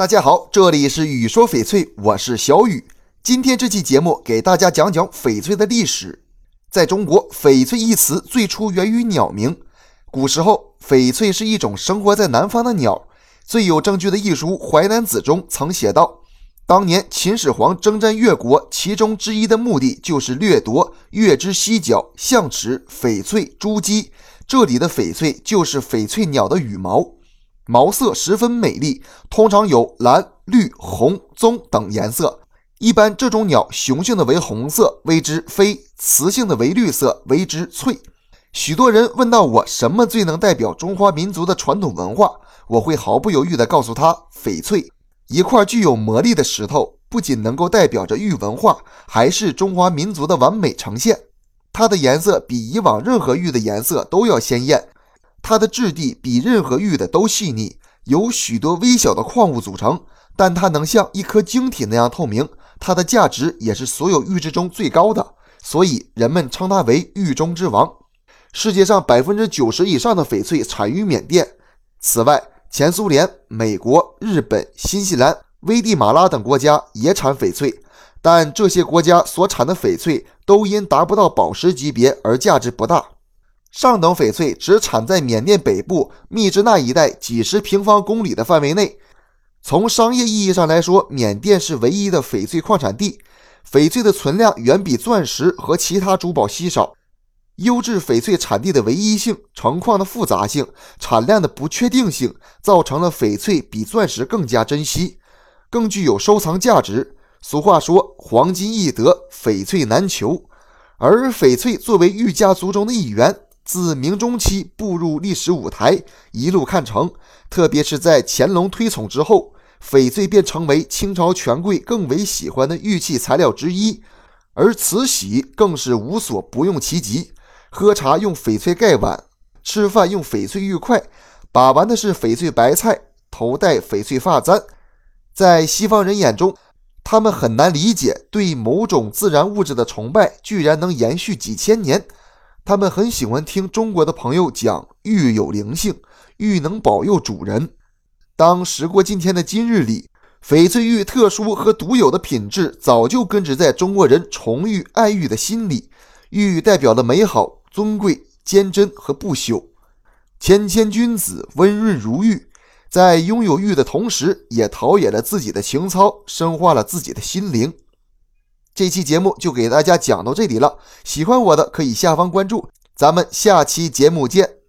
大家好，这里是雨说翡翠，我是小雨。今天这期节目给大家讲讲翡翠的历史。在中国，翡翠一词最初源于鸟鸣。古时候，翡翠是一种生活在南方的鸟。最有证据的一书《淮南子》中曾写道：当年秦始皇征战越国，其中之一的目的就是掠夺越之犀角、象齿、翡翠、珠玑。这里的翡翠就是翡翠鸟的羽毛。毛色十分美丽，通常有蓝、绿、红、棕等颜色。一般这种鸟雄性的为红色，谓之飞；雌性的为绿色，谓之翠。许多人问到我什么最能代表中华民族的传统文化，我会毫不犹豫地告诉他：翡翠。一块具有魔力的石头，不仅能够代表着玉文化，还是中华民族的完美呈现。它的颜色比以往任何玉的颜色都要鲜艳。它的质地比任何玉的都细腻，由许多微小的矿物组成，但它能像一颗晶体那样透明。它的价值也是所有玉质中最高的，所以人们称它为玉中之王。世界上百分之九十以上的翡翠产于缅甸。此外，前苏联、美国、日本、新西兰、危地马拉等国家也产翡翠，但这些国家所产的翡翠都因达不到宝石级别而价值不大。上等翡翠只产在缅甸北部密支那一带几十平方公里的范围内。从商业意义上来说，缅甸是唯一的翡翠矿产地，翡翠的存量远比钻石和其他珠宝稀少。优质翡翠产地的唯一性、成矿的复杂性、产量的不确定性，造成了翡翠比钻石更加珍惜，更具有收藏价值。俗话说：“黄金易得，翡翠难求。”而翡翠作为玉家族中的一员。自明中期步入历史舞台，一路看成。特别是在乾隆推崇之后，翡翠便成为清朝权贵更为喜欢的玉器材料之一。而慈禧更是无所不用其极：喝茶用翡翠盖碗，吃饭用翡翠玉筷，把玩的是翡翠白菜，头戴翡翠发簪。在西方人眼中，他们很难理解对某种自然物质的崇拜居然能延续几千年。他们很喜欢听中国的朋友讲玉有灵性，玉能保佑主人。当时过今天的今日里，翡翠玉特殊和独有的品质早就根植在中国人崇玉爱玉的心里。玉代表了美好、尊贵、坚贞和不朽。谦谦君子，温润如玉，在拥有玉的同时，也陶冶了自己的情操，深化了自己的心灵。这期节目就给大家讲到这里了，喜欢我的可以下方关注，咱们下期节目见。